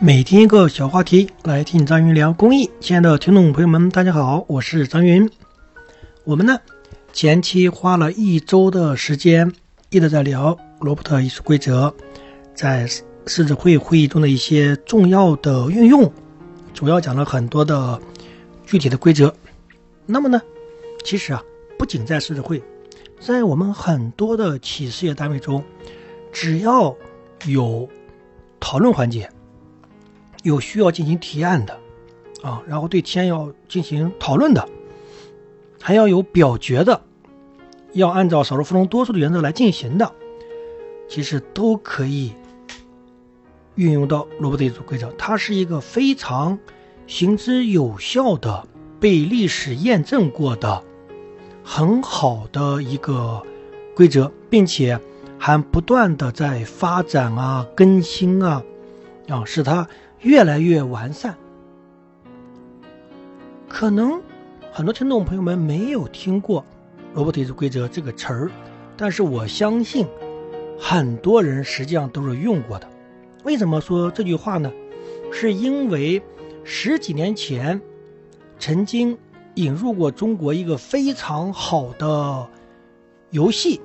每天一个小话题，来听张云聊公益。亲爱的听众朋友们，大家好，我是张云。我们呢前期花了一周的时间，一直在聊罗伯特艺术规则在狮子会会议中的一些重要的运用，主要讲了很多的具体的规则。那么呢，其实啊，不仅在狮子会，在我们很多的企事业单位中，只要有讨论环节。有需要进行提案的，啊，然后对提案要进行讨论的，还要有表决的，要按照少数服从多数的原则来进行的，其实都可以运用到罗伯特组规则。它是一个非常行之有效的、被历史验证过的很好的一个规则，并且还不断的在发展啊、更新啊，啊，使它。越来越完善，可能很多听众朋友们没有听过“罗伯特规则”这个词儿，但是我相信很多人实际上都是用过的。为什么说这句话呢？是因为十几年前曾经引入过中国一个非常好的游戏，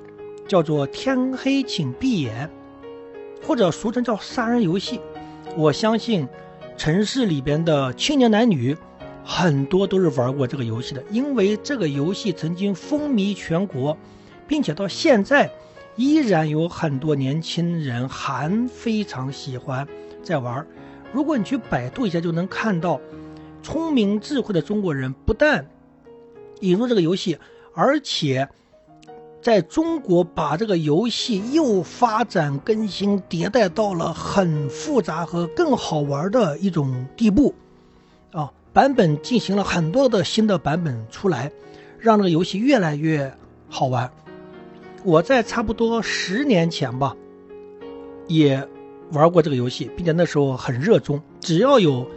叫做“天黑请闭眼”，或者俗称叫“杀人游戏”。我相信，城市里边的青年男女很多都是玩过这个游戏的，因为这个游戏曾经风靡全国，并且到现在依然有很多年轻人还非常喜欢在玩。如果你去百度一下，就能看到，聪明智慧的中国人不但引入这个游戏，而且。在中国，把这个游戏又发展、更新、迭代到了很复杂和更好玩的一种地步，啊，版本进行了很多的新的版本出来，让这个游戏越来越好玩。我在差不多十年前吧，也玩过这个游戏，并且那时候很热衷，只要有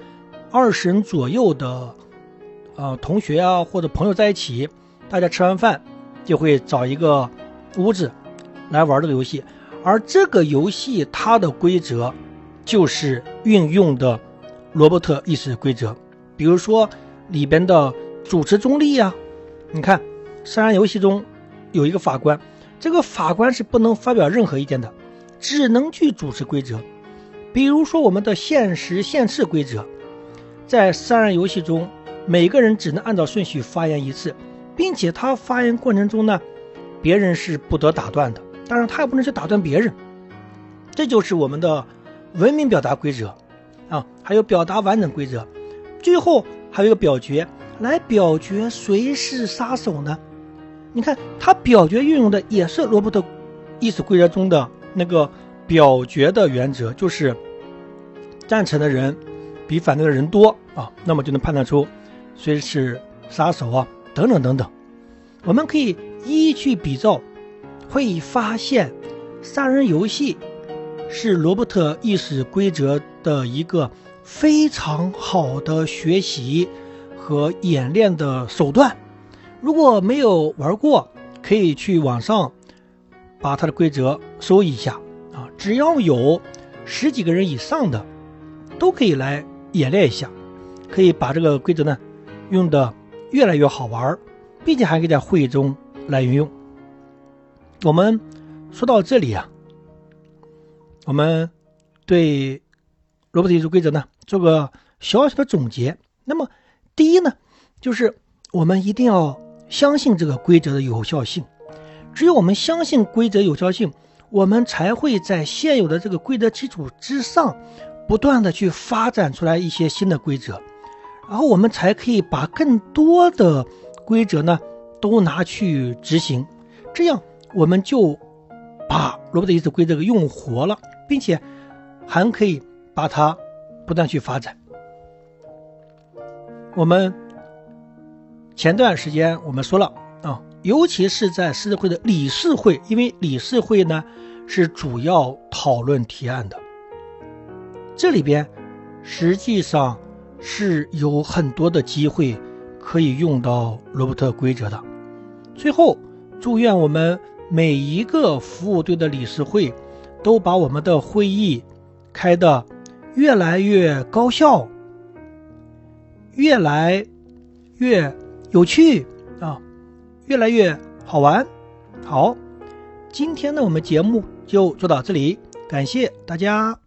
二十人左右的，呃，同学啊或者朋友在一起，大家吃完饭。就会找一个屋子来玩这个游戏，而这个游戏它的规则就是运用的罗伯特意识规则。比如说里边的主持中立呀，你看杀人游戏中有一个法官，这个法官是不能发表任何意见的，只能去主持规则。比如说我们的限时限次规则，在杀人游戏中，每个人只能按照顺序发言一次。并且他发言过程中呢，别人是不得打断的，当然他也不能去打断别人。这就是我们的文明表达规则啊，还有表达完整规则。最后还有一个表决，来表决谁是杀手呢？你看他表决运用的也是罗伯特意识规则中的那个表决的原则，就是赞成的人比反对的人多啊，那么就能判断出谁是杀手啊。等等等等，我们可以依据比照，会发现杀人游戏是罗伯特意识规则的一个非常好的学习和演练的手段。如果没有玩过，可以去网上把它的规则搜一下啊，只要有十几个人以上的，都可以来演练一下，可以把这个规则呢用的。越来越好玩，并且还可以在会议中来运用。我们说到这里啊，我们对罗伯特艺术规则呢做个小小的总结。那么，第一呢，就是我们一定要相信这个规则的有效性。只有我们相信规则有效性，我们才会在现有的这个规则基础之上，不断的去发展出来一些新的规则。然后我们才可以把更多的规则呢都拿去执行，这样我们就把罗伯特意思规则给用活了，并且还可以把它不断去发展。我们前段时间我们说了啊，尤其是在狮子会的理事会，因为理事会呢是主要讨论提案的，这里边实际上。是有很多的机会可以用到罗伯特规则的。最后祝愿我们每一个服务队的理事会都把我们的会议开得越来越高效越来越有趣啊越来越好玩。好今天的我们节目就做到这里感谢大家。